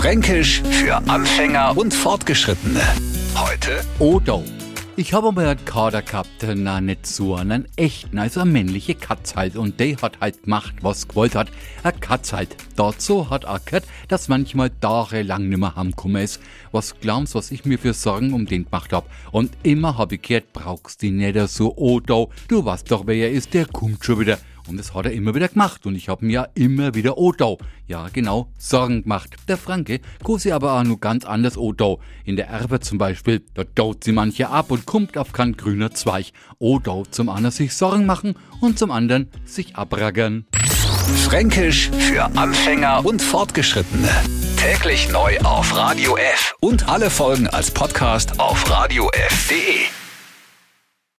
Fränkisch für Anfänger und Fortgeschrittene. Heute Odo. Ich habe mal einen Kader gehabt, na nicht so einen echten, also eine männliche Katz halt. Und der hat halt gemacht, was gewollt hat. Eine Katz halt. Dazu hat er gehört, dass manchmal tagelang nimmer heimgekommen ist. Was glaubst was ich mir für Sorgen um den gemacht hab? Und immer hab ich gehört, brauchst die nicht so, Odo. Du weißt doch, wer er ist, der kommt schon wieder. Und das hat er immer wieder gemacht und ich hab mir ja immer wieder Odau, ja genau, Sorgen gemacht. Der Franke sie aber auch nur ganz anders Odau. In der Erbe zum Beispiel, da daut sie manche ab und kommt auf kein grüner Zweig. Odau zum einen sich Sorgen machen und zum anderen sich abraggern. Fränkisch für Anfänger und Fortgeschrittene. Täglich neu auf Radio F und alle Folgen als Podcast auf radiof.de.